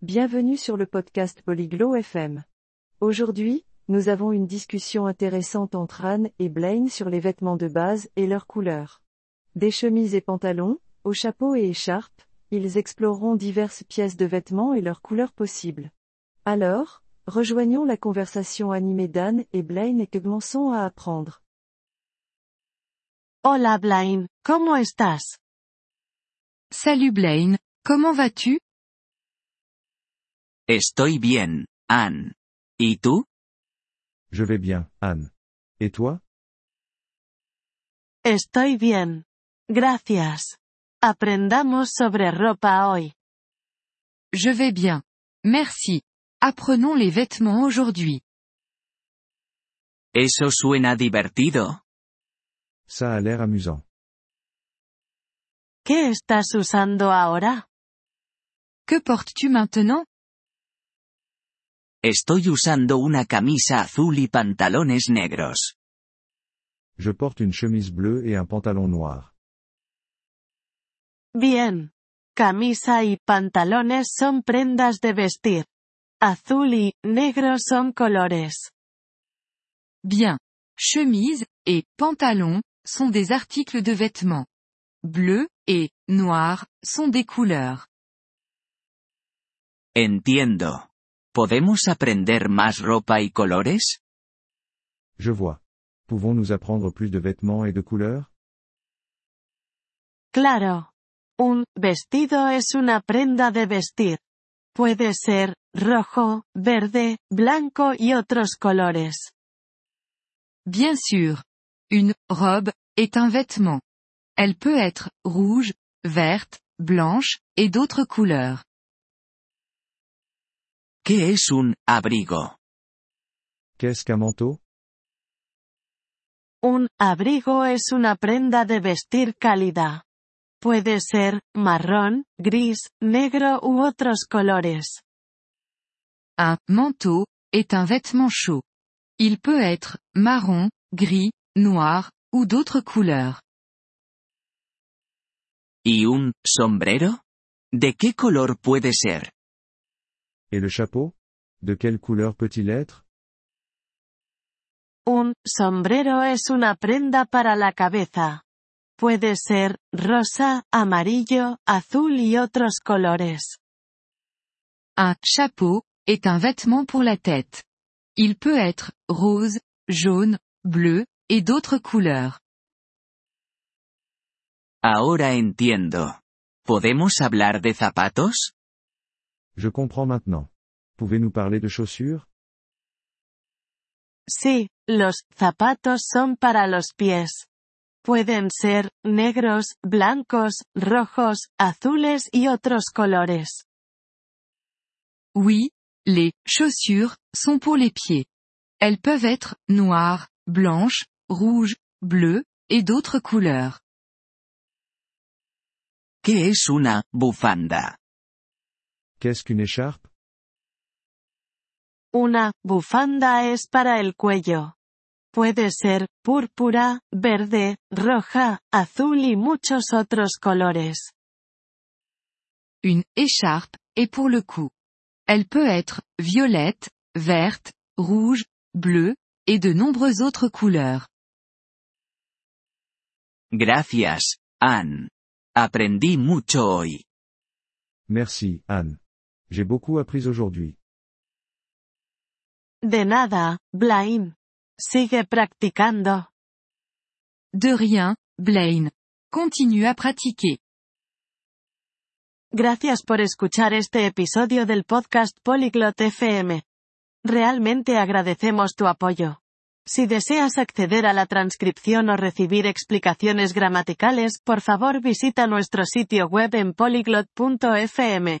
Bienvenue sur le podcast Polyglot FM. Aujourd'hui, nous avons une discussion intéressante entre Anne et Blaine sur les vêtements de base et leurs couleurs. Des chemises et pantalons, aux chapeaux et écharpes, ils exploreront diverses pièces de vêtements et leurs couleurs possibles. Alors, rejoignons la conversation animée d'Anne et Blaine et que commençons à apprendre. Hola Blaine, ¿cómo estás? Salut Blaine, comment vas-tu? Estoy bien, Anne. ¿Y tú? Je vais bien, Anne. Et toi? Estoy bien. Gracias. Aprendamos sobre ropa hoy. Je vais bien. Merci. Apprenons les vêtements aujourd'hui. Eso suena divertido. Ça a l'air amusant. ¿Qué estás usando ahora? Que portes-tu maintenant? Estoy usando una camisa azul y pantalones negros. Je porte une chemise bleue et un pantalon noir. Bien. Camisa y pantalones son prendas de vestir. Azul y negro son colores. Bien. Chemise et pantalon sont des articles de vêtements. Bleu et noir sont des couleurs. Entiendo. ¿Podemos aprender más ropa y colores? Je vois. Pouvons-nous apprendre plus de vêtements et de couleurs? Claro. Un vestido es una prenda de vestir. Puede ser rojo, verde, blanco y otros colores. Bien sûr. Une robe est un vêtement. Elle peut être rouge, verte, blanche, et d'autres couleurs. ¿Qué es un abrigo? Qu'est-ce qu'un manteau Un abrigo es una prenda de vestir cálida. Puede ser marrón, gris, negro u otros colores. Un manteau est un vêtement chaud. Il peut être marron, gris, noir, ou d'autres couleurs. ¿Y un sombrero? ¿De qué color puede ser? Et le chapeau? De quelle couleur peut-il être? Un sombrero es una prenda para la cabeza. Puede ser rosa, amarillo, azul y otros colores. Un chapeau est un vêtement pour la tête. Il peut être rose, jaune, bleu, et d'autres couleurs. Ahora entiendo. ¿Podemos hablar de zapatos? Je comprends maintenant. Pouvez-nous parler de chaussures? Sí, los zapatos son para los pies. Pueden ser negros, blancos, rojos, azules y otros colores. Oui, les chaussures sont pour les pieds. Elles peuvent être noires, blanches, rouges, bleues, et d'autres couleurs. ¿Qué es una bufanda? Qu'est-ce qu'une écharpe? Una bufanda es para el cuello. Puede ser púrpura, verde, roja, azul y muchos otros colores. Une écharpe est pour le cou. Elle peut être violette, verte, rouge, bleue, et de nombreuses autres couleurs. Gracias, Anne. Aprendí mucho hoy. Merci, Anne. J'ai beaucoup appris aujourd'hui. De nada, Blaine. Sigue practicando. De rien, Blaine. Continue à pratiquer. Gracias por escuchar este episodio del podcast Polyglot FM. Realmente agradecemos tu apoyo. Si deseas acceder a la transcripción o recibir explicaciones gramaticales, por favor visita nuestro sitio web en polyglot.fm.